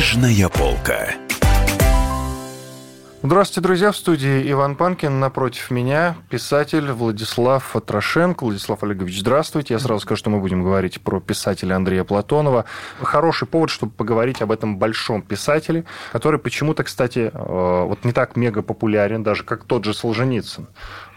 Книжная полка. Здравствуйте, друзья. В студии Иван Панкин. Напротив меня писатель Владислав Трошенко. Владислав Олегович, здравствуйте. Я сразу скажу, что мы будем говорить про писателя Андрея Платонова. Хороший повод, чтобы поговорить об этом большом писателе, который почему-то, кстати, э, вот не так мега популярен, даже как тот же Солженицын.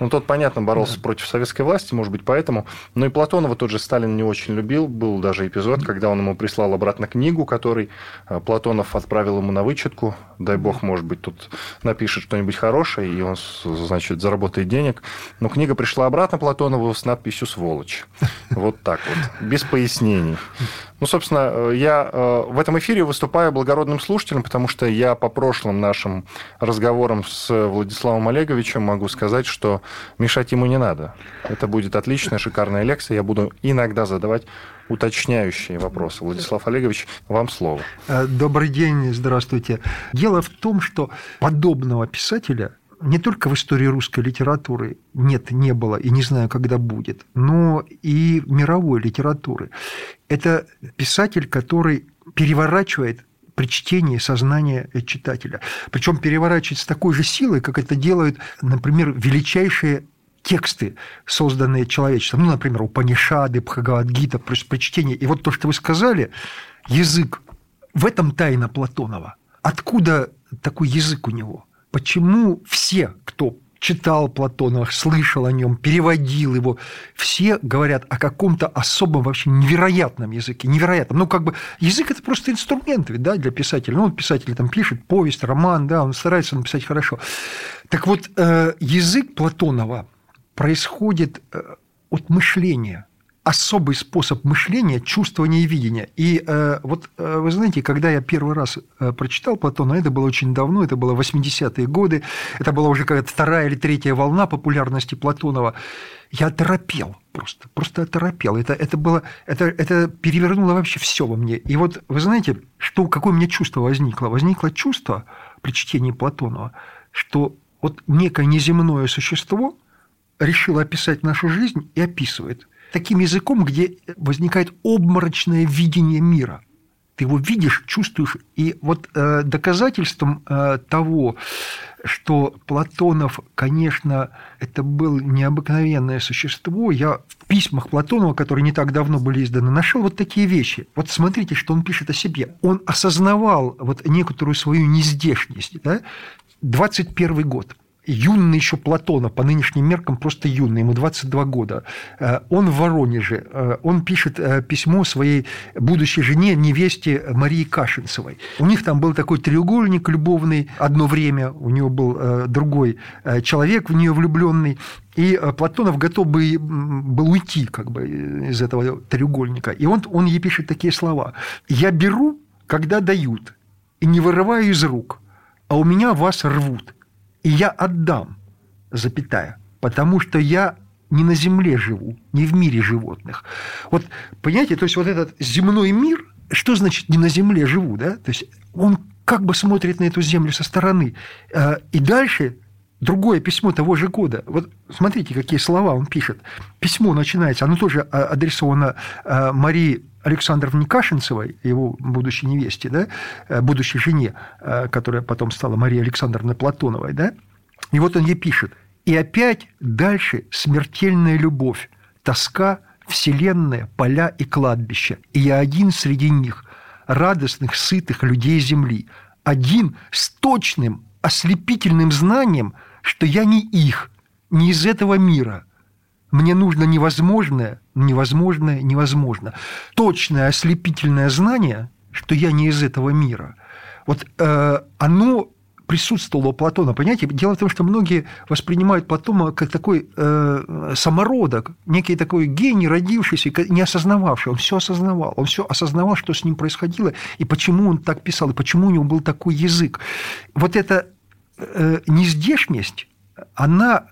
Ну, тот, понятно, боролся да. против советской власти, может быть, поэтому. Но и Платонова тот же Сталин не очень любил. Был даже эпизод, когда он ему прислал обратно книгу, который э, Платонов отправил ему на вычетку. Дай бог, может быть, тут напишет что-нибудь хорошее, и он, значит, заработает денег. Но книга пришла обратно Платонову с надписью «Сволочь». Вот так вот, без пояснений. Ну, собственно, э, я э, в этом эфире выступаю благородным слушателем, потому что я по прошлым нашим разговорам с Владиславом Олеговичем могу сказать, что мешать ему не надо. Это будет отличная, шикарная лекция. Я буду иногда задавать уточняющие вопросы. Владислав Олегович, вам слово. Э, добрый день, здравствуйте. Дело в том, что подобного писателя не только в истории русской литературы нет, не было и не знаю, когда будет, но и мировой литературы. Это писатель, который переворачивает при чтении сознания читателя. Причем переворачивает с такой же силой, как это делают, например, величайшие тексты, созданные человечеством. Ну, например, Упанишады, Бхагавадгита, при чтении. И вот то, что вы сказали, язык. В этом тайна Платонова. Откуда такой язык у него? Почему все, кто читал Платонова, слышал о нем, переводил его, все говорят о каком-то особом, вообще невероятном языке, невероятном. Ну, как бы язык – это просто инструмент ведь, да, для писателя. Ну, писатель там пишет повесть, роман, да, он старается написать хорошо. Так вот, э, язык Платонова происходит э, от мышления – особый способ мышления, чувствования и видения. И э, вот э, вы знаете, когда я первый раз э, прочитал Платона, это было очень давно, это было 80-е годы, это была уже какая-то вторая или третья волна популярности Платонова, я оторопел просто, просто оторопел. Это, это, было, это, это перевернуло вообще все во мне. И вот вы знаете, что, какое у меня чувство возникло? Возникло чувство при чтении Платонова, что вот некое неземное существо решило описать нашу жизнь и описывает – таким языком, где возникает обморочное видение мира. Ты его видишь, чувствуешь. И вот э, доказательством э, того, что Платонов, конечно, это был необыкновенное существо, я в письмах Платонова, которые не так давно были изданы, нашел вот такие вещи. Вот смотрите, что он пишет о себе. Он осознавал вот некоторую свою нездешность. Да? 21 год – юный еще Платона, по нынешним меркам просто юный, ему 22 года. Э, он в Воронеже, э, он пишет э, письмо своей будущей жене, невесте Марии Кашинцевой. У них там был такой треугольник любовный одно время, у него был другой человек в нее влюбленный, и Платонов готов бы, был уйти как бы, из этого треугольника. И он, он ей пишет такие слова. «Я беру, когда дают, и не вырываю из рук, а у меня вас рвут и я отдам, запятая, потому что я не на земле живу, не в мире животных. Вот, понимаете, то есть вот этот земной мир, что значит не на земле живу, да? То есть он как бы смотрит на эту землю со стороны. Э, и дальше другое письмо того же года. Вот смотрите, какие слова он пишет. Письмо начинается, оно тоже э, адресовано э, Марии Александровне Кашинцевой, его будущей невесте, да, э, будущей жене, э, которая потом стала Мария Александровна Платоновой, да, и вот он ей пишет. И опять дальше смертельная любовь, тоска, вселенная, поля и кладбища. И я один среди них, радостных, сытых людей земли, один с точным, ослепительным знанием, что я не их, не из этого мира – мне нужно невозможное, невозможное, невозможно. Точное ослепительное знание, что я не из этого мира. Вот э, оно присутствовало у Платона. Понимаете, дело в том, что многие воспринимают Платона как такой э, самородок, некий такой гений, родившийся, не осознававший. Он все осознавал. Он все осознавал, что с ним происходило, и почему он так писал, и почему у него был такой язык. Вот эта э, нездешность, она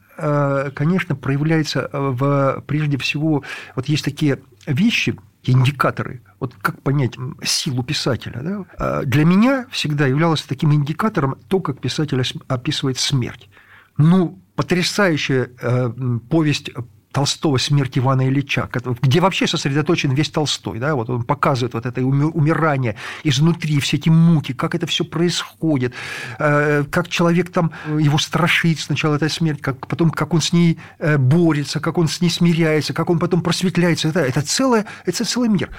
конечно, проявляется э, в, прежде всего, вот есть такие вещи, индикаторы. Вот как понять силу писателя? Да? А для меня всегда являлось таким индикатором то, как писатель описывает смерть. Ну, потрясающая э, повесть Толстого «Смерть Ивана Ильича», где вообще сосредоточен весь Толстой. Да? Вот он показывает вот это умирание изнутри, все эти муки, как это все происходит, э, как человек там, его страшит сначала эта смерть, как, потом как он с ней э, борется, как он с ней смиряется, как он потом просветляется. Это, это, целое, это целый мир.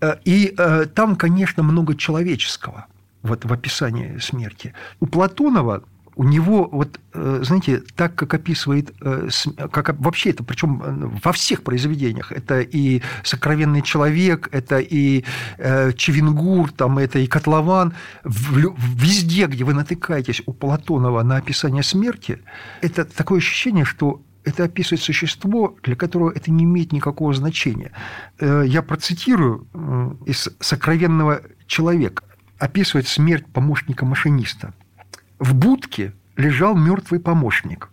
Э, и там, конечно, много человеческого вот в описании смерти. У Платонова у него, вот, э, знаете, так как описывает, э, как вообще это, причем э, во всех произведениях, это и «Сокровенный человек», это и Чевенгур, там, это и «Котлован», везде, где вы натыкаетесь у Платонова на описание смерти, это такое ощущение, что это описывает существо, для которого это не имеет никакого значения. Я процитирую из «Сокровенного человека». Описывает смерть помощника машиниста. В будке лежал мертвый помощник.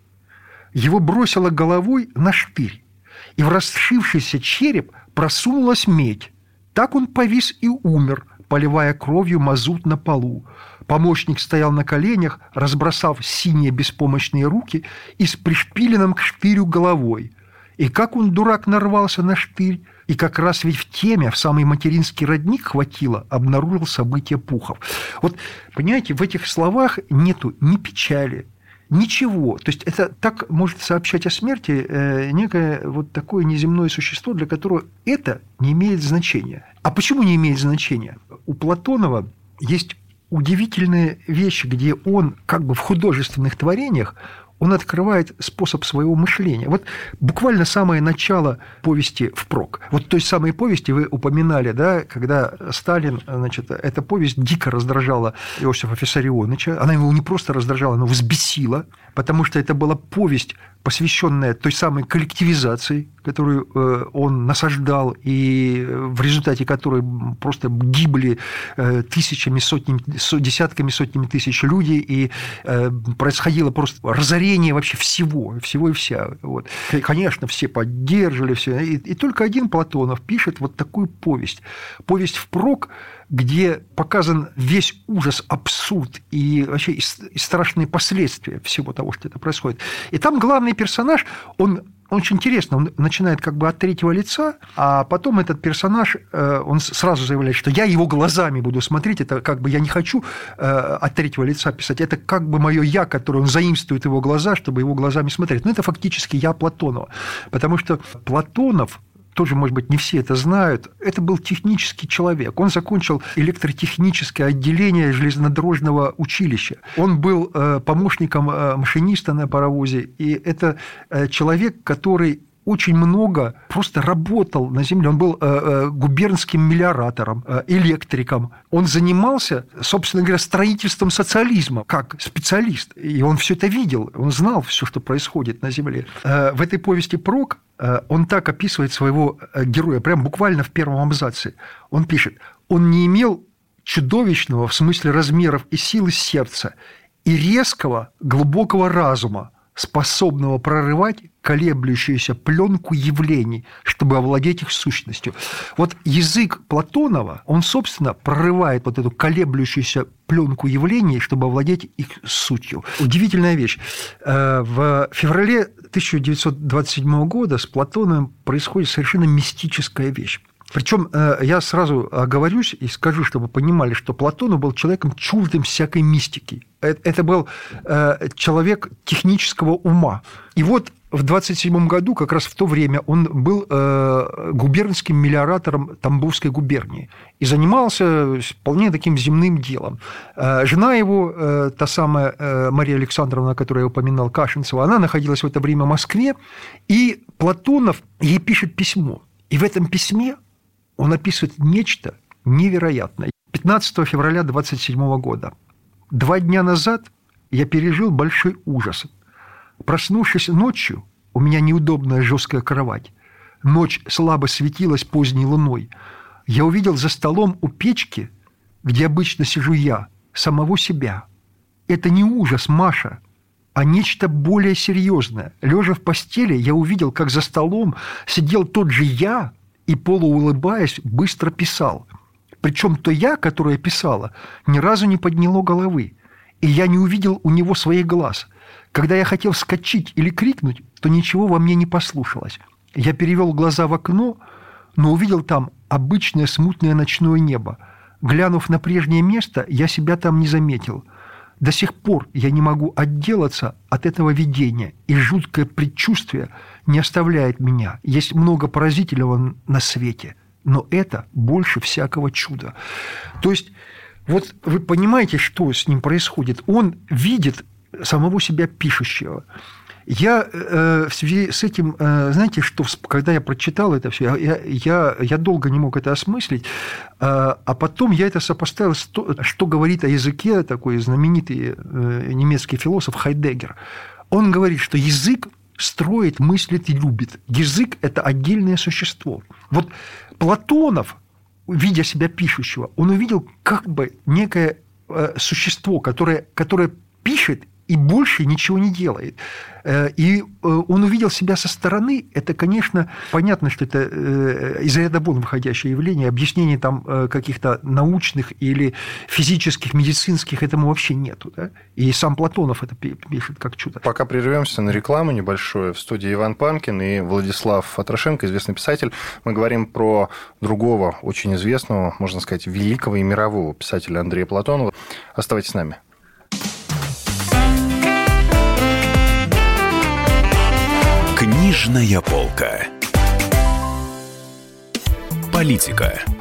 Его бросило головой на штырь, и в расшившийся череп просунулась медь. Так он повис и умер, поливая кровью мазут на полу. Помощник стоял на коленях, разбросав синие беспомощные руки и с пришпиленным к штырю головой. И как он, дурак, нарвался на штырь, и как раз ведь в теме, в самый материнский родник хватило, обнаружил события Пухов. Вот, понимаете, в этих словах нету ни печали, ничего. То есть это так может сообщать о смерти э, некое вот такое неземное существо, для которого это не имеет значения. А почему не имеет значения? У Платонова есть удивительные вещи, где он как бы в художественных творениях он открывает способ своего мышления. Вот буквально самое начало повести впрок. Вот той самой повести вы упоминали, да, когда Сталин, значит, эта повесть дико раздражала Иосифа Фиссарионовича. Она его не просто раздражала, она взбесила, потому что это была повесть посвященная той самой коллективизации, которую э, он насаждал, и в результате которой просто гибли э, тысячами, сотнями, десятками, сотнями тысяч людей, и э, происходило просто разорение вообще всего, всего и вся. Вот. И, конечно, все поддерживали, все. И, и только один Платонов пишет вот такую повесть. Повесть впрок, где показан весь ужас, абсурд и вообще и страшные последствия всего того, что это происходит. И там главный персонаж, он очень интересно, он начинает как бы от третьего лица, а потом этот персонаж, э, он сразу заявляет, что я его глазами буду смотреть, это как бы я не хочу э, от третьего лица писать, это как бы мое я, которое он заимствует его глаза, чтобы его глазами смотреть. Но это фактически я Платонова, потому что Платонов тоже, может быть, не все это знают, это был технический человек. Он закончил электротехническое отделение железнодорожного училища. Он был э, помощником э, машиниста на паровозе, и это э, человек, который очень много просто работал на земле. Он был губернским мелиоратором, электриком. Он занимался, собственно говоря, строительством социализма как специалист. И он все это видел, он знал все, что происходит на земле. В этой повести «Прок» Э, он так описывает своего э, героя, прям буквально в первом абзаце. Он пишет, он не имел чудовищного в смысле размеров и силы сердца и резкого глубокого разума, способного прорывать колеблющуюся пленку явлений, чтобы овладеть их сущностью. Вот язык Платонова, он, собственно, прорывает вот эту колеблющуюся пленку явлений, чтобы овладеть их сутью. Удивительная вещь. Э, в феврале 1927 года с Платоном происходит совершенно мистическая вещь. Причем э, я сразу оговорюсь и скажу, чтобы понимали, что Платон был человеком чуждым всякой мистики. Э, это был э, человек технического ума. И вот в 27 году, как раз в то время, он был губернским мелиоратором Тамбовской губернии и занимался вполне таким земным делом. Жена его, та самая Мария Александровна, которую я упоминал, Кашинцева, она находилась в это время в Москве, и Платонов ей пишет письмо. И в этом письме он описывает нечто невероятное. 15 февраля 27 года. Два дня назад я пережил большой ужас. Проснувшись ночью, у меня неудобная жесткая кровать. Ночь слабо светилась поздней луной. Я увидел за столом у печки, где обычно сижу я, самого себя. Это не ужас, Маша, а нечто более серьезное. Лежа в постели, я увидел, как за столом сидел тот же я, и, полуулыбаясь, быстро писал. Причем то я, которое писала, ни разу не подняло головы, и я не увидел у него своих глаз. Когда я хотел вскочить или крикнуть, то ничего во мне не послушалось. Я перевел глаза в окно, но увидел там обычное смутное ночное небо. Глянув на прежнее место, я себя там не заметил. До сих пор я не могу отделаться от этого видения, и жуткое предчувствие не оставляет меня. Есть много поразительного на свете, но это больше всякого чуда. То есть вот вы понимаете, что с ним происходит? Он видит самого себя пишущего. Я э, в связи с этим, э, знаете, что когда я прочитал это все, я, я, я долго не мог это осмыслить, э, а потом я это сопоставил с то, что говорит о языке такой знаменитый э, немецкий философ Хайдеггер. Он говорит, что язык строит, мыслит и любит. Язык – это отдельное существо. Вот Платонов, видя себя пишущего, он увидел как бы некое э, существо, которое, которое пишет и больше ничего не делает. Э, и э, он увидел себя со стороны. Это, конечно, понятно, что это э, из ряда вон выходящее явление. Объяснений там каких-то научных или физических, медицинских этому вообще нету. Да? И сам Платонов это пишет как чудо. Пока прервемся на рекламу небольшую. В студии Иван Панкин и Владислав Атрошенко, известный писатель. Мы говорим про другого, очень известного, можно сказать, великого и мирового писателя Андрея Платонова. Оставайтесь с нами. Книжная полка. Политика.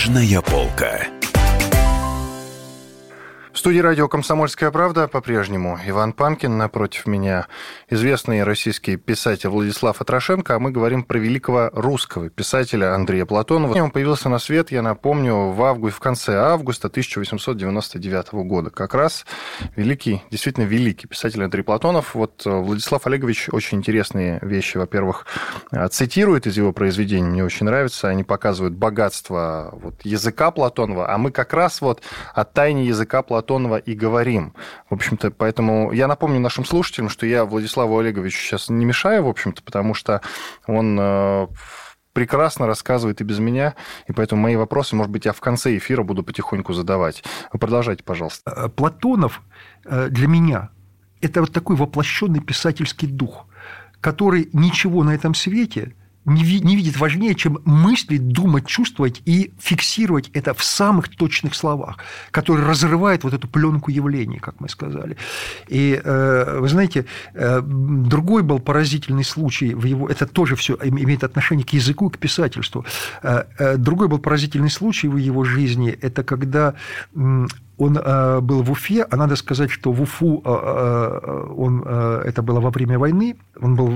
Книжная полка. Студии радио «Комсомольская правда» по-прежнему Иван Панкин, напротив меня известный российский писатель Владислав Атрошенко, а мы говорим про великого русского писателя Андрея Платонова. Он появился на свет, я напомню, в августе, в конце августа 1899 года. Как раз великий, действительно великий писатель Андрей Платонов. Вот э, Владислав Олегович очень интересные вещи, во-первых, э, цитирует из его произведений, мне очень нравится. Они показывают богатство вот, языка Платонова, а мы как раз вот о тайне языка Платонова Платонова и говорим. В общем-то, поэтому я напомню нашим слушателям, что я Владиславу Олеговичу сейчас не мешаю, в общем-то, потому что он э, прекрасно рассказывает и без меня, и поэтому мои вопросы, может быть, я в конце эфира буду потихоньку задавать. Вы продолжайте, пожалуйста. Э, Платонов э, для меня – это вот такой воплощенный писательский дух, который ничего на этом свете не, не видит важнее, чем мыслить, думать, чувствовать и фиксировать это в самых точных словах, которые разрывают вот эту пленку явлений, как мы сказали. И э, вы знаете, э, другой был поразительный случай в его, это тоже все имеет отношение к языку и к писательству. Э, другой был поразительный случай в его жизни, это когда он э, был в Уфе, а надо сказать, что в Уфу э, э, он, это было во время войны, он был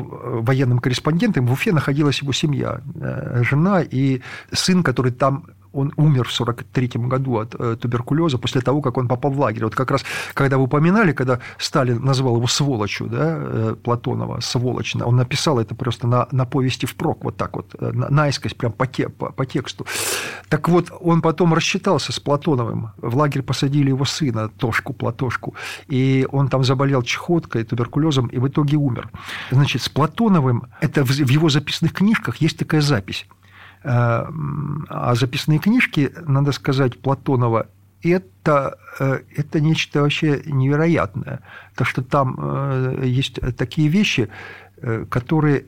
военным корреспондентом, в Уфе находилась его семья, жена и сын, который там он умер в 1943 году от э, туберкулеза после того, как он попал в лагерь. Вот как раз, когда вы упоминали, когда Сталин назвал его сволочью, да, э, Платонова, сволочно, он написал это просто на, на повести впрок, вот так вот, э, наискось, прям по, те, по, по тексту. Так вот, он потом рассчитался с Платоновым. В лагерь посадили его сына, Тошку, Платошку, и он там заболел чехоткой, туберкулезом, и в итоге умер. Значит, с Платоновым, это в его записных книжках есть такая запись. Э, а записные книжки, надо сказать, Платонова, это, э, это нечто вообще невероятное. То, что там э, есть такие вещи, которые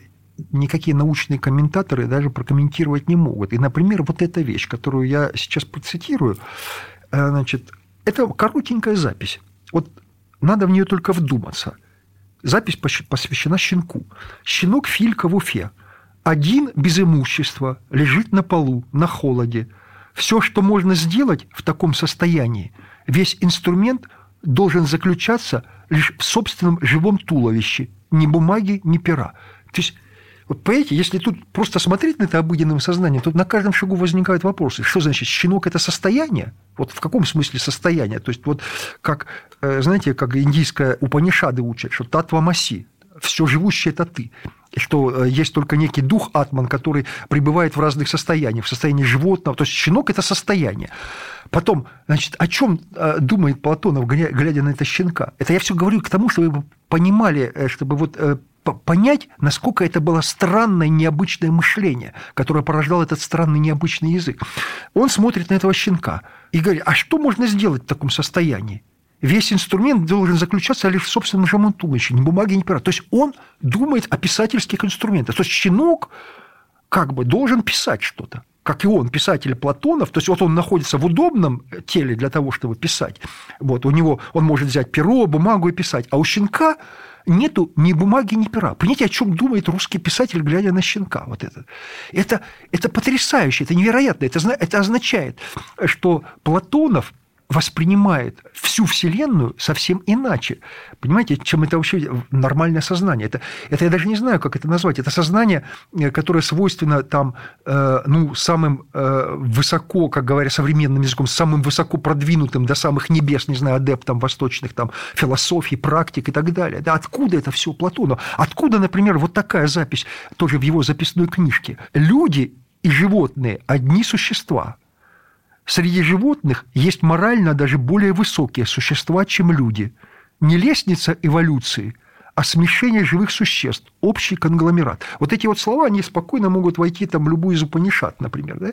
никакие научные комментаторы даже прокомментировать не могут. И, например, вот эта вещь, которую я сейчас процитирую, значит, это коротенькая запись. Вот надо в нее только вдуматься. Запись посвящена щенку. Щенок Филька в Уфе – один без имущества лежит на полу, на холоде. Все, что можно сделать в таком состоянии, весь инструмент должен заключаться лишь в собственном живом туловище, ни бумаги, ни пера. То есть вот понимаете, если тут просто смотреть на это обыденным сознанием, то на каждом шагу возникают вопросы. Что значит, щенок – это состояние? Вот в каком смысле состояние? То есть, вот как, э, знаете, как индийская Упанишады учат, что татва маси, все живущее – это ты. Что э, есть только некий дух атман, который пребывает в разных состояниях, в состоянии животного. То есть щенок – это состояние. Потом, значит, о чем э, думает Платонов, глядя на это щенка? Это я все говорю к тому, чтобы вы понимали, э, чтобы вот понять, насколько это было странное, необычное мышление, которое порождало этот странный, необычный язык. Он смотрит на этого щенка и говорит, а что можно сделать в таком состоянии? Весь инструмент должен заключаться лишь в собственном туловище, ни бумаги, ни пера. То есть он думает о писательских инструментах. То есть щенок как бы должен писать что-то как и он, писатель Платонов, то есть вот он находится в удобном теле для того, чтобы писать. Вот у него он может взять перо, бумагу и писать, а у щенка нету ни бумаги, ни пера. Понимаете, о чем думает русский писатель, глядя на щенка? Вот это. Это, это потрясающе, это невероятно. Это, это означает, что Платонов – воспринимает всю Вселенную совсем иначе. Понимаете, чем это вообще нормальное сознание. Это, это я даже не знаю, как это назвать. Это сознание, э, которое свойственно там, э, ну, самым э, высоко, как говоря современным языком, самым высоко продвинутым до самых небес, не знаю, адептам восточных там философий, практик и так далее. Да, откуда это все Платону? Откуда, например, вот такая запись тоже в его записной книжке? Люди и животные – одни существа – Среди животных есть морально даже более высокие существа, чем люди. Не лестница эволюции, а смешение живых существ, общий конгломерат. Вот эти вот слова, они спокойно могут войти там, в любую из Упанишат, например. Да?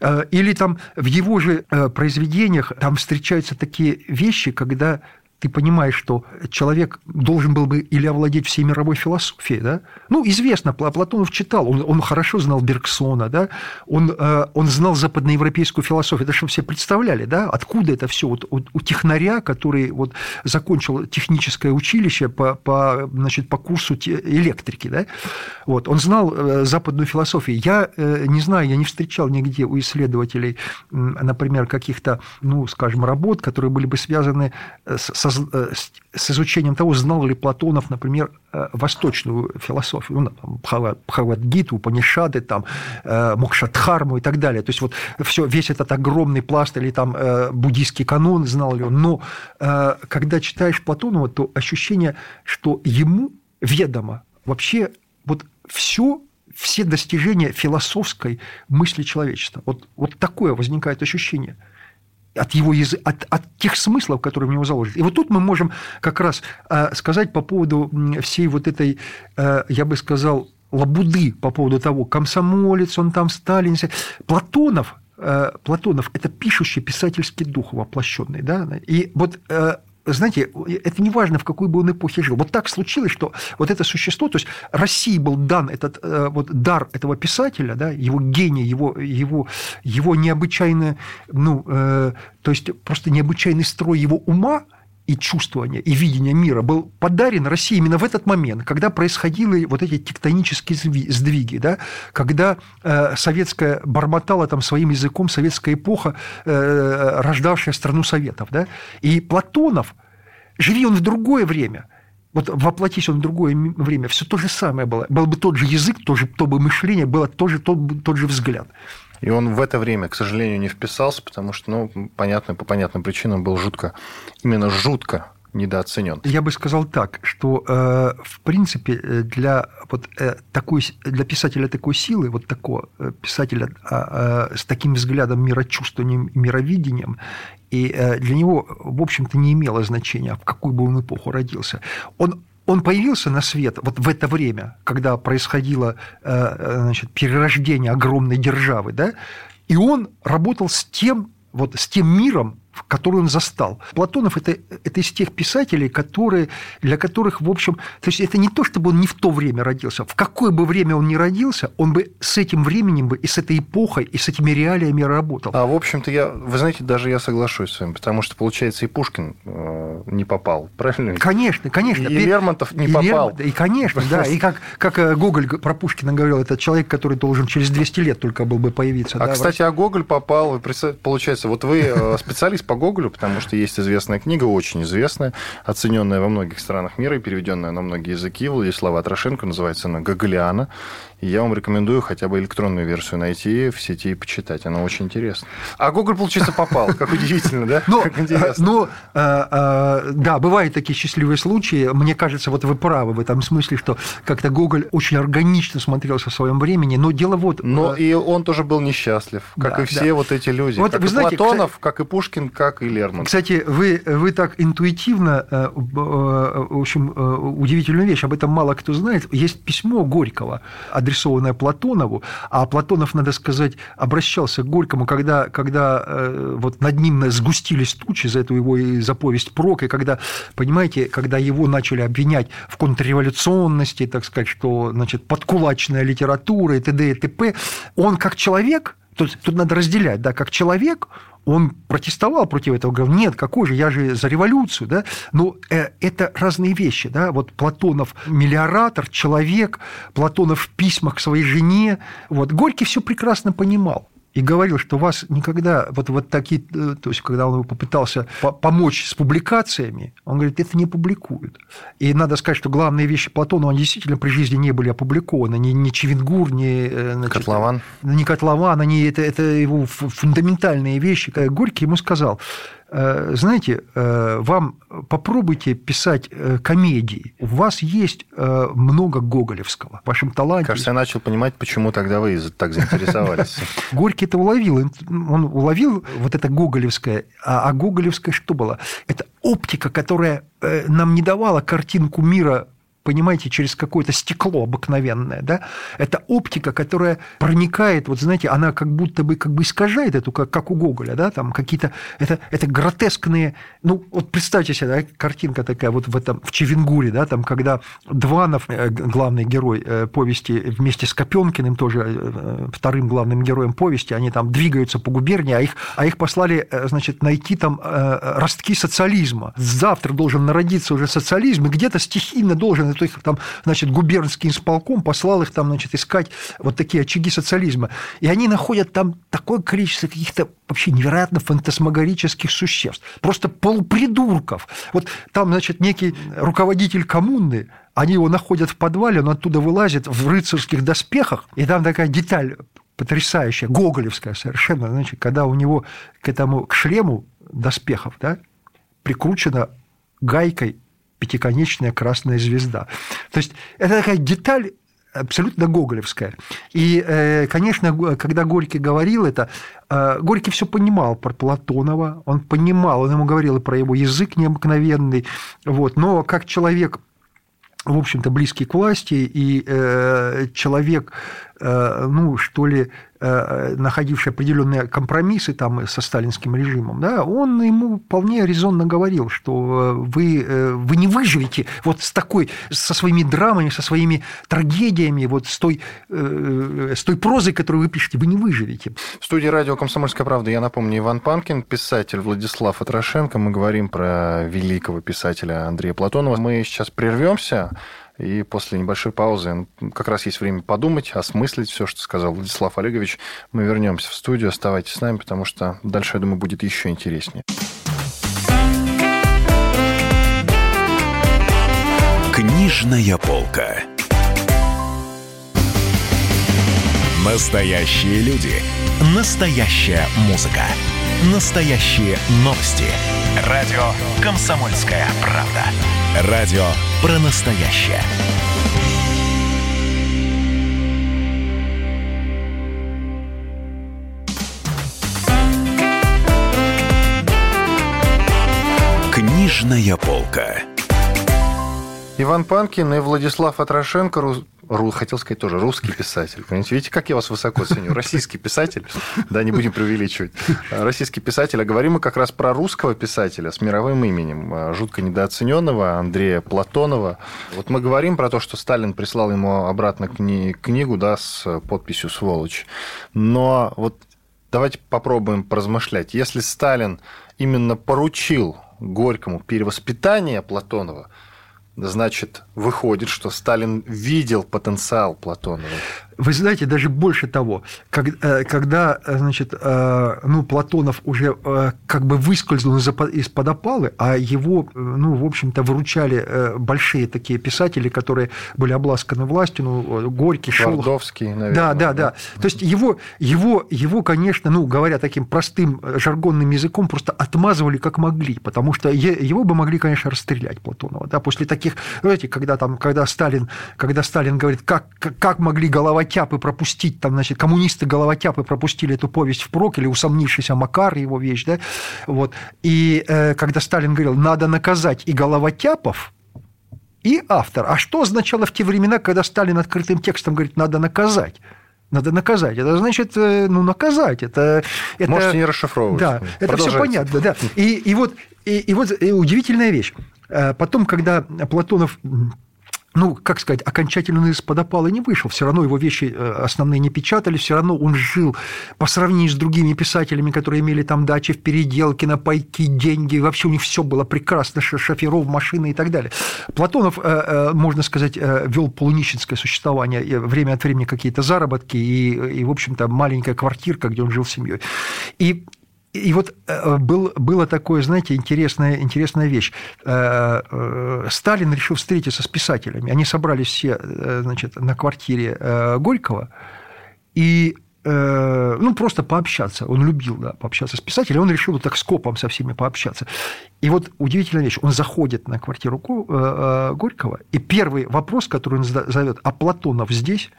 Э, или там в его же э, произведениях там встречаются такие вещи, когда ты понимаешь, что человек должен был бы или овладеть всей мировой философией, да? Ну, известно, Платонов читал, он, он хорошо знал Бергсона, да? он, э, он знал западноевропейскую философию, это чтобы все представляли, да? откуда это все вот, у, у технаря, который вот закончил техническое училище по, по, значит, по курсу электрики, да? вот, он знал э, западную философию. Я э, не знаю, я не встречал нигде у исследователей, например, каких-то, ну, скажем, работ, которые были бы связаны со с изучением того, знал ли Платонов, например, э, восточную философию, ну, там, Бхагавадгиту, Панишады, там, э, Мокшадхарму и так далее. То есть вот все, весь этот огромный пласт или там буддийский канон знал ли он. Но когда читаешь Платонова, то ощущение, что ему ведомо вообще вот все все достижения философской мысли человечества. Вот, вот такое возникает ощущение – от его язы... от, от тех смыслов, которые в него заложены. И вот тут мы можем как раз э, сказать по поводу всей вот этой, э, я бы сказал, лабуды по поводу того, комсомолец он там, Сталин. Платонов, э, Платонов – это пишущий писательский дух воплощенный. Да? И вот знаете, это не важно, в какой бы он эпохе жил. Вот так случилось, что вот это существо, то есть России был дан этот э, вот дар этого писателя, да, его гений, его, его, его необычайное, ну, э, то есть просто необычайный строй его ума – и чувствования, и видения мира был подарен России именно в этот момент, когда происходили вот эти тектонические сдвиги, да, когда э, советская бормотала там своим языком, советская эпоха, э, рождавшая страну Советов. Да, и Платонов, живи он в другое время – вот воплотись он в другое время, все то же самое было. Был бы тот же язык, то, же, то бы мышление, было тоже тот, тот же взгляд. И он в это время, к сожалению, не вписался, потому что, ну, понятно, по понятным причинам был жутко, именно жутко недооценен. Я бы сказал так, что э, в принципе для вот э, такой для писателя такой силы, вот такого э, писателя а, с таким взглядом, мирочувствованием, мировидением, и для него в общем-то не имело значения, в какую бы он эпоху родился. Он он появился на свет вот в это время, когда происходило значит, перерождение огромной державы, да, и он работал с тем, вот с тем миром, который он застал. Платонов это, это из тех писателей, которые, для которых, в общем, то есть это не то, чтобы он не в то время родился, в какое бы время он ни родился, он бы с этим временем бы и с этой эпохой, и с этими реалиями работал. А в общем-то, я, вы знаете, даже я соглашусь с вами, потому что, получается, и Пушкин э, не попал, правильно? Конечно, конечно. И Лермонтов не и попал. Лермонтов, и, конечно, да. И как, как э, Гоголь про Пушкина говорил, это человек, который должен через 200 лет только был бы появиться. А, да, кстати, а Гоголь попал, получается, вот вы э, специалист специалист по Гоголю, потому что есть известная книга, очень известная, оцененная во многих странах мира и переведенная на многие языки Владислава Трошенко, называется она «Гоголиана». И я вам рекомендую хотя бы электронную версию найти в сети и почитать. Она очень интересна. А Гоголь, получается, попал. Как удивительно, да? Интересно. ну, э, э, да, бывают такие счастливые случаи. Мне кажется, вот вы правы в этом смысле, что как-то Гоголь очень органично смотрелся в своем времени. Но дело вот... Но э, и он тоже был несчастлив, как и все вот эти люди. Вот как вы и Платонов, как и Пушкин, как и Лермонтов. Кстати, вы, вы так интуитивно, э, э, в общем, э, удивительную вещь, об этом мало кто знает. Есть письмо Горького, адресованное Платонову, а Платонов, надо сказать, обращался к Горькому, когда, когда вот над ним сгустились тучи за эту его и за повесть Прок, и когда, понимаете, когда его начали обвинять в контрреволюционности, так сказать, что, значит, подкулачная литература и т.д. и т.п., он как человек, тут, тут надо разделять, да, как человек, он протестовал против этого, говорил, нет, какой же, я же за революцию, да, но э, это разные вещи, да, вот Платонов мелиоратор, человек, Платонов в письмах к своей жене, вот, Горький все прекрасно понимал, и говорил, что вас никогда, вот, вот такие, э, то есть, когда он попытался по- помочь с публикациями, он говорит, это не публикуют. И надо сказать, что главные вещи Платонова, они действительно при жизни не были опубликованы, ни, ни Чевенгур, ни... э, значит, Котлован. не котлован, они, это, это его фундаментальные вещи. Э, Горький ему сказал, знаете, э, вам попробуйте писать э, комедии. У вас есть э, много гоголевского в вашем таланте. Кажется, я начал понимать, почему тогда вы так заинтересовались. Горький это уловил. Он уловил вот это гоголевское. А, а гоголевское что было? Это оптика, которая э, нам не давала картинку мира понимаете, через какое-то стекло обыкновенное, да, это оптика, которая проникает, вот знаете, она как будто бы как бы искажает эту, как, как у Гоголя, да, там какие-то, это, это гротескные, ну, вот представьте себе, да, картинка такая вот в этом, в Чевенгуре, да, там, когда Дванов, э, главный герой э, повести, вместе с Копенкиным, тоже э, вторым главным героем повести, они там двигаются по губернии, а их, а их послали, значит, найти там ростки социализма. Завтра должен народиться уже социализм, и где-то стихийно должен, это их там, значит, губернский исполком послал их там, значит, искать вот такие очаги социализма. И они находят там такое количество каких-то вообще невероятно фантасмагорических существ, просто полупридурков. Вот там, значит, некий руководитель коммуны, они его находят в подвале, он оттуда вылазит в рыцарских доспехах, и там такая деталь потрясающая, гоголевская совершенно, значит, когда у него к этому, к шлему доспехов, да, прикручена гайкой пятиконечная красная звезда. То есть это такая деталь абсолютно гоголевская. И, э, конечно, когда Горький говорил это, э, Горький все понимал про Платонова, он понимал, он ему говорил и про его язык необыкновенный, вот, но как человек в общем-то, близкий к власти, и э, человек, ну, что ли, э, находивший определенные компромиссы там со сталинским режимом, да, он ему вполне резонно говорил, что вы, э, вы не выживете вот с такой, со своими драмами, со своими трагедиями, вот с той, э, с той прозой, которую вы пишете, вы не выживете. В студии радио «Комсомольская правда» я напомню, Иван Панкин, писатель Владислав Атрошенко. Мы говорим про великого писателя Андрея Платонова. Мы сейчас прервемся, и после небольшой паузы как раз есть время подумать, осмыслить все, что сказал Владислав Олегович. Мы вернемся в студию. Оставайтесь с нами, потому что дальше, я думаю, будет еще интереснее. Книжная полка. Настоящие люди. Настоящая музыка. Настоящие новости. Радио «Комсомольская правда». Радио про настоящее. Книжная полка. Иван Панкин и Владислав Атрошенко. Хотел сказать тоже, русский писатель. Понимаете, видите, как я вас высоко ценю? Российский писатель, да, не будем преувеличивать. Российский писатель, а говорим мы как раз про русского писателя с мировым именем, жутко недооцененного Андрея Платонова. Вот мы говорим про то, что Сталин прислал ему обратно кни... книгу, да, с подписью «Сволочь». Но вот давайте попробуем поразмышлять. Если Сталин именно поручил Горькому перевоспитание Платонова, значит, выходит, что Сталин видел потенциал Платонова. Вы знаете, даже больше того, э, когда, значит, ну, Платонов уже как бы выскользнул из-под опалы, а его, ну, в общем-то, выручали большие такие писатели, которые были обласканы властью, ну, Горький, Шолохов. Твардовский, наверное. Да, да, да. То есть его, его, его, конечно, ну, говоря таким простым жаргонным языком, просто отмазывали как могли, потому что его бы могли, конечно, расстрелять Платонова, да, после таких, знаете, когда там, когда Сталин, когда Сталин говорит, как, как могли головотяпы пропустить, там, значит, коммунисты головотяпы пропустили эту повесть впрок, или усомнившийся Макар, его вещь, да, вот, и э, когда Сталин говорил, надо наказать и головотяпов, и автор. А что означало в те времена, когда Сталин открытым текстом говорит, надо наказать? Надо наказать. Это значит, э, ну, наказать. Это, это... Можете не расшифровывать. Да, это все понятно. Да. И, и, вот, и, и вот и удивительная вещь. Э, потом, когда Платонов ну, как сказать, окончательно из-под опала не вышел. Все равно его вещи э, основные не печатали, все равно он жил по сравнению с другими писателями, которые имели там дачи в переделке, на пайки, деньги. Вообще у них все было прекрасно, шоферов, машины и так далее. Платонов, э, э, можно сказать, вел полунищенское существование, время от времени какие-то заработки и, и в общем-то, маленькая квартирка, где он жил с семьей. И и вот э, был, было такое, знаете, интересная, интересная вещь. Э, э, Сталин решил встретиться с писателями. Они собрались все значит, на квартире Горького и ну, просто пообщаться. Он любил, да, пообщаться с писателем. Он решил вот так скопом со всеми пообщаться. И вот удивительная вещь. Он заходит на квартиру Горького, и первый вопрос, который он зовет, а Платонов здесь?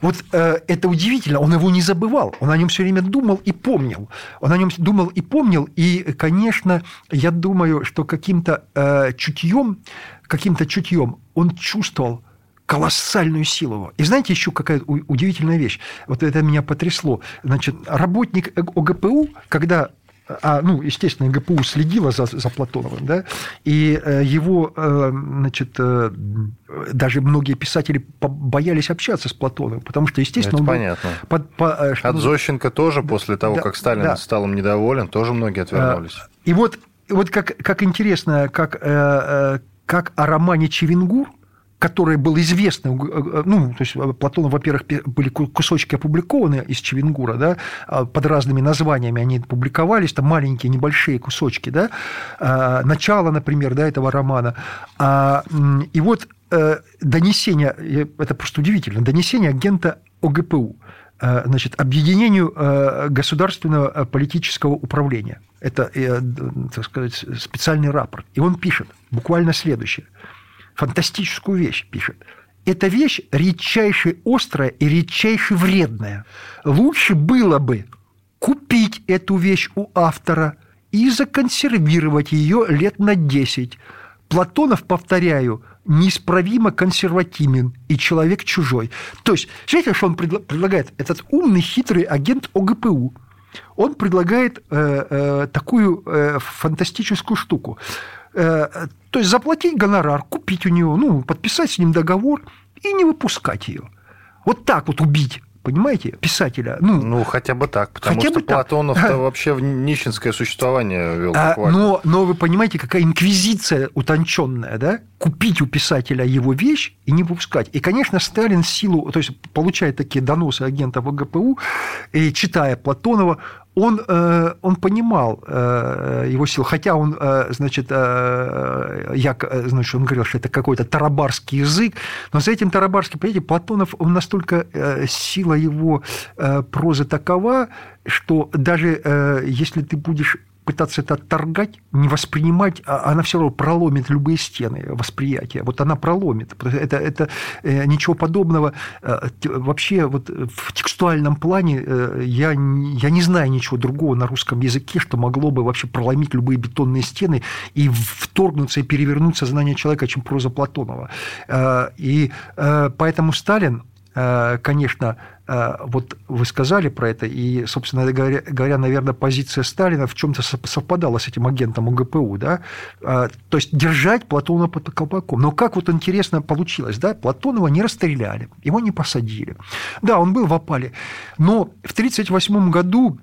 Вот э, это удивительно, он его не забывал, он о нем все время думал и помнил. Он о нем думал и помнил, и, конечно, я думаю, что каким-то э, чутьем, каким-то чутьем он чувствовал колоссальную силу его. И знаете еще какая удивительная вещь? Вот это меня потрясло. Значит, работник ОГПУ, когда а, ну, естественно, ГПУ следила за, за Платоновым, да, и э, его, э, значит, э, даже многие писатели боялись общаться с Платоновым, потому что, естественно, Это он понятно. Под, по, что... От Зощенко тоже после того, да, как Сталин да. стал им недоволен, тоже многие отвернулись. И вот, вот как, как интересно, как, как о романе Чевенгур, который был известным, э, ну, то есть э, Платонов, во-первых, были кусочки опубликованы из Чевенгура, да, а под разными названиями они публиковались, там маленькие, небольшие кусочки, да, а, начало, например, да, этого романа. А, и вот э, донесение, это просто удивительно, донесение агента ОГПУ, значит, объединению государственного политического управления. Это, так сказать, специальный рапорт. И он пишет буквально следующее – фантастическую вещь пишет. Эта вещь редчайше острая и редчайше вредная. Лучше было бы купить эту вещь у автора и законсервировать ее лет на 10. Платонов, повторяю, неисправимо консервативен и человек чужой. То есть, смотрите, что он предлагает? Этот умный, хитрый агент ОГПУ. Он предлагает э, э, такую э, фантастическую штуку. Э, то есть заплатить гонорар, купить у нее, ну, подписать с ним договор и не выпускать ее. Вот так вот убить понимаете, писателя. Ну, ну хотя бы так, потому хотя что Платонов так. вообще в нищенское существование вел. А, но, но вы понимаете, какая инквизиция утонченная, да? Купить у писателя его вещь и не выпускать. И, конечно, Сталин силу, то есть получает такие доносы агентов ОГПУ, и читая Платонова, он, э, он понимал э, его силу, хотя он, э, значит, я, значит, он говорил, что это какой-то тарабарский язык, но за этим тарабарским, понимаете, Платонов, он настолько сила его прозы такова, что даже если ты будешь пытаться это отторгать, не воспринимать, а она все равно проломит любые стены восприятия. Вот она проломит. Это, это э, ничего подобного. Э, вообще вот в текстуальном плане э, я, я не знаю ничего другого на русском языке, что могло бы вообще проломить любые бетонные стены и вторгнуться и перевернуть сознание человека, чем проза Платонова. И поэтому Сталин, конечно, вот вы сказали про это, и, собственно говоря, говоря наверное, позиция Сталина в чем-то совпадала с этим агентом УГПУ, да, э, то есть держать Платонова под колпаком. Но как вот интересно получилось, да, Платонова не расстреляли, его не посадили. Да, он был в опале, но в 1938 году,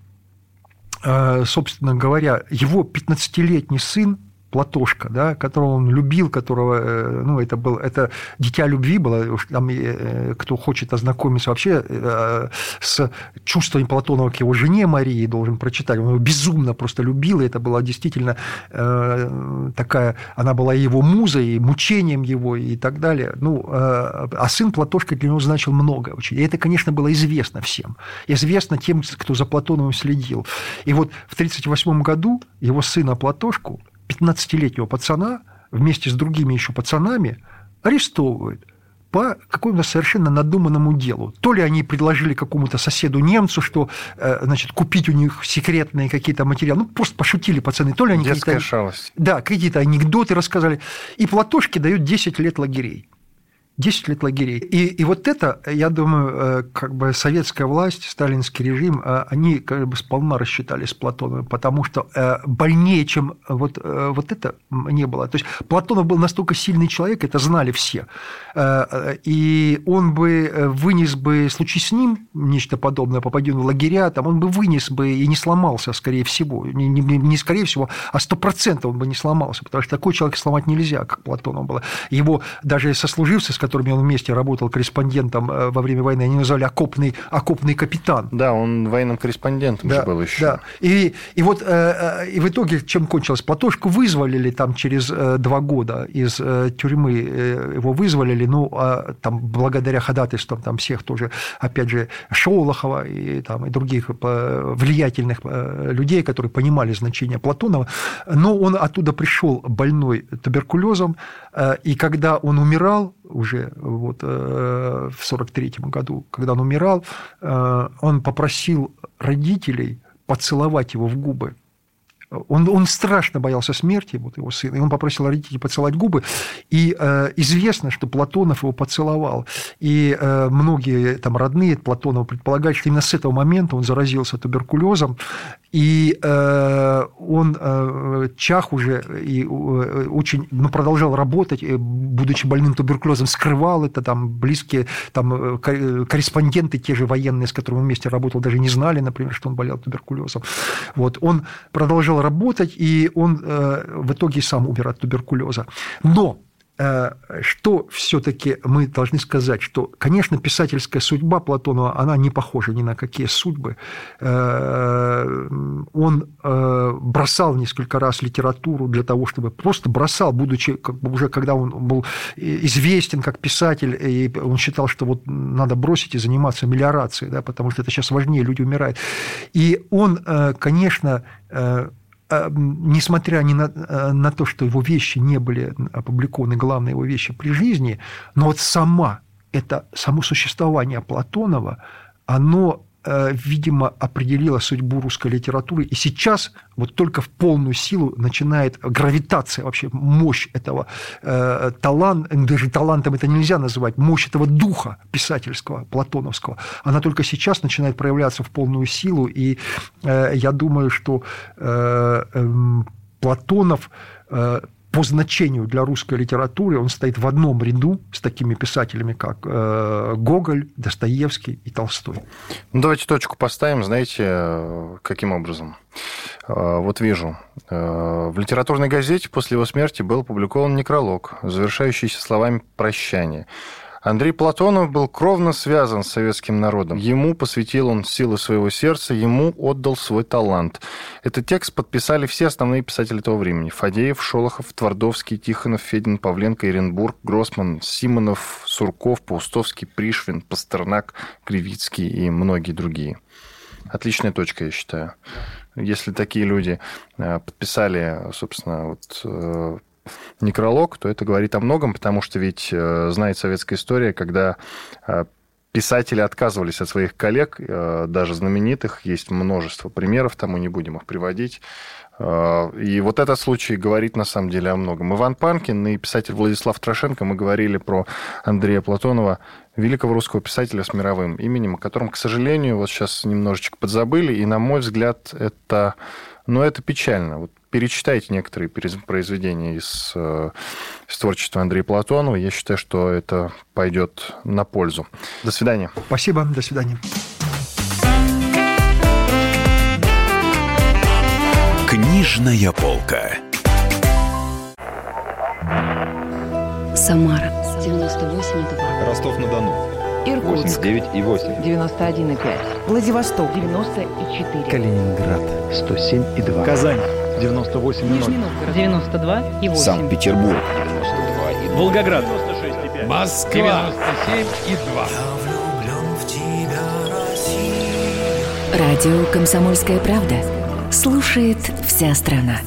э, собственно говоря, его 15-летний сын Платошка, да, которого он любил, которого, э, ну, это был, это дитя любви было, там, э, кто хочет ознакомиться вообще э, с чувствами Платонова к его жене Марии, должен прочитать, он его безумно просто любил, и это была действительно такая, она была его музой, мучением его и так далее, ну, а сын Платошка для него значил много очень, и это, конечно, было известно всем, известно тем, кто за Платоновым следил, и вот в 1938 году его сына Платошку 15-летнего пацана вместе с другими еще пацанами арестовывают по какому-то совершенно надуманному делу. То ли они предложили какому-то соседу немцу, что э, значит, купить у них секретные какие-то материалы, ну, просто пошутили пацаны, то ли они Детская шалость. Да, какие-то анекдоты рассказали. И Платошке дают 10 лет лагерей. 10 лет лагерей. И, и вот это, я думаю, э, как бы советская власть, сталинский режим, э, они как бы сполна рассчитали с Платоновым, потому что э, больнее, чем вот, вот это не было. То есть Платонов был настолько сильный человек, это знали все. И он бы вынес бы, случись с ним нечто подобное, попадет в лагеря, там, он бы вынес бы и не сломался, скорее всего. Не, не, не скорее всего, а сто процентов он бы не сломался, потому что такой человек сломать нельзя, как Платонов было. Его даже сослуживцы, с которыми он вместе работал корреспондентом э, во время войны, они назвали окопный, окопный капитан. Да, он военным корреспондентом да, же был еще. Да. И, и вот э, э, и в итоге чем кончилось? Платошку вызволили там через два года из тюрьмы, его вызволили, ну, а там благодаря ходатайствам там всех тоже, опять же, Шолохова и, там, и других влиятельных людей, которые понимали значение Платонова, но он оттуда пришел больной туберкулезом, и когда он умирал, уже вот э, в 43 году, когда он умирал, э, он попросил родителей поцеловать его в губы. Он, он страшно боялся смерти, вот его сын, и он попросил родителей поцеловать губы. И э, известно, что Платонов его поцеловал. И э, многие там родные Платонова предполагают, что именно с этого момента он заразился туберкулезом. И э, он э, чах уже и э, очень ну, продолжал работать, будучи больным туберкулезом, скрывал это, там близкие там, корреспонденты, те же военные, с которыми он вместе работал, даже не знали, например, что он болел туберкулезом. Вот. Он продолжал работать, и он в итоге сам умер от туберкулеза. Но Э, что все-таки мы должны сказать, что, конечно, писательская судьба Платонова, она не похожа ни на какие судьбы. Э, он э, бросал несколько раз литературу для того, чтобы просто бросал, будучи как бы уже, когда он был известен как писатель, и он считал, что вот надо бросить и заниматься мелиорацией, да, потому что это сейчас важнее, люди умирают. И он, конечно, несмотря ни на, а, на то, что его вещи не были опубликованы, главные его вещи при жизни, но вот сама, это само существование Платонова, оно Э, видимо, определила судьбу русской литературы. И сейчас вот только в полную силу начинает гравитация, вообще мощь этого э, таланта, даже талантом это нельзя называть, мощь этого духа писательского, платоновского, она только сейчас начинает проявляться в полную силу. И э, я думаю, что э, э, Платонов э, по значению для русской литературы он стоит в одном ряду с такими писателями, как э, Гоголь, Достоевский и Толстой. Ну, давайте точку поставим, знаете, э, каким образом? Э, вот вижу. В литературной газете после его смерти был опубликован некролог, завершающийся словами «Прощание». Андрей Платонов был кровно связан с советским народом. Ему посвятил он силы своего сердца, ему отдал свой талант. Этот текст подписали все основные писатели того времени. Фадеев, Шолохов, Твардовский, Тихонов, Федин, Павленко, Иренбург, Гроссман, Симонов, Сурков, Паустовский, Пришвин, Пастернак, Кривицкий и многие другие. Отличная точка, я считаю. Если такие люди э, подписали, собственно, вот э, некролог, то это говорит о многом, потому что ведь э, знает советская история, когда э, писатели отказывались от своих коллег, э, даже знаменитых, есть множество примеров тому, не будем их приводить. И вот этот случай говорит на самом деле о многом. Иван Панкин и писатель Владислав Трошенко, мы говорили про Андрея Платонова, великого русского писателя с мировым именем, о котором, к сожалению, вот сейчас немножечко подзабыли, и, на мой взгляд, это, ну, это печально. Вот перечитайте некоторые произведения из, э, из творчества Андрея Платонова. Я считаю, что это пойдет на пользу. До свидания. Спасибо. До свидания. Книжная полка. Самара 98,2. Ростов-на-Дону. Иркутск. 89,8. 91,5. Владивосток. 94. Калининград. 107,2. Казань. 98,0. Нижний Новгород. 92,8. Санкт-Петербург. 92,2. Волгоград. 96,5. Москва. 97,2. Радио «Комсомольская правда». Слушает вся страна.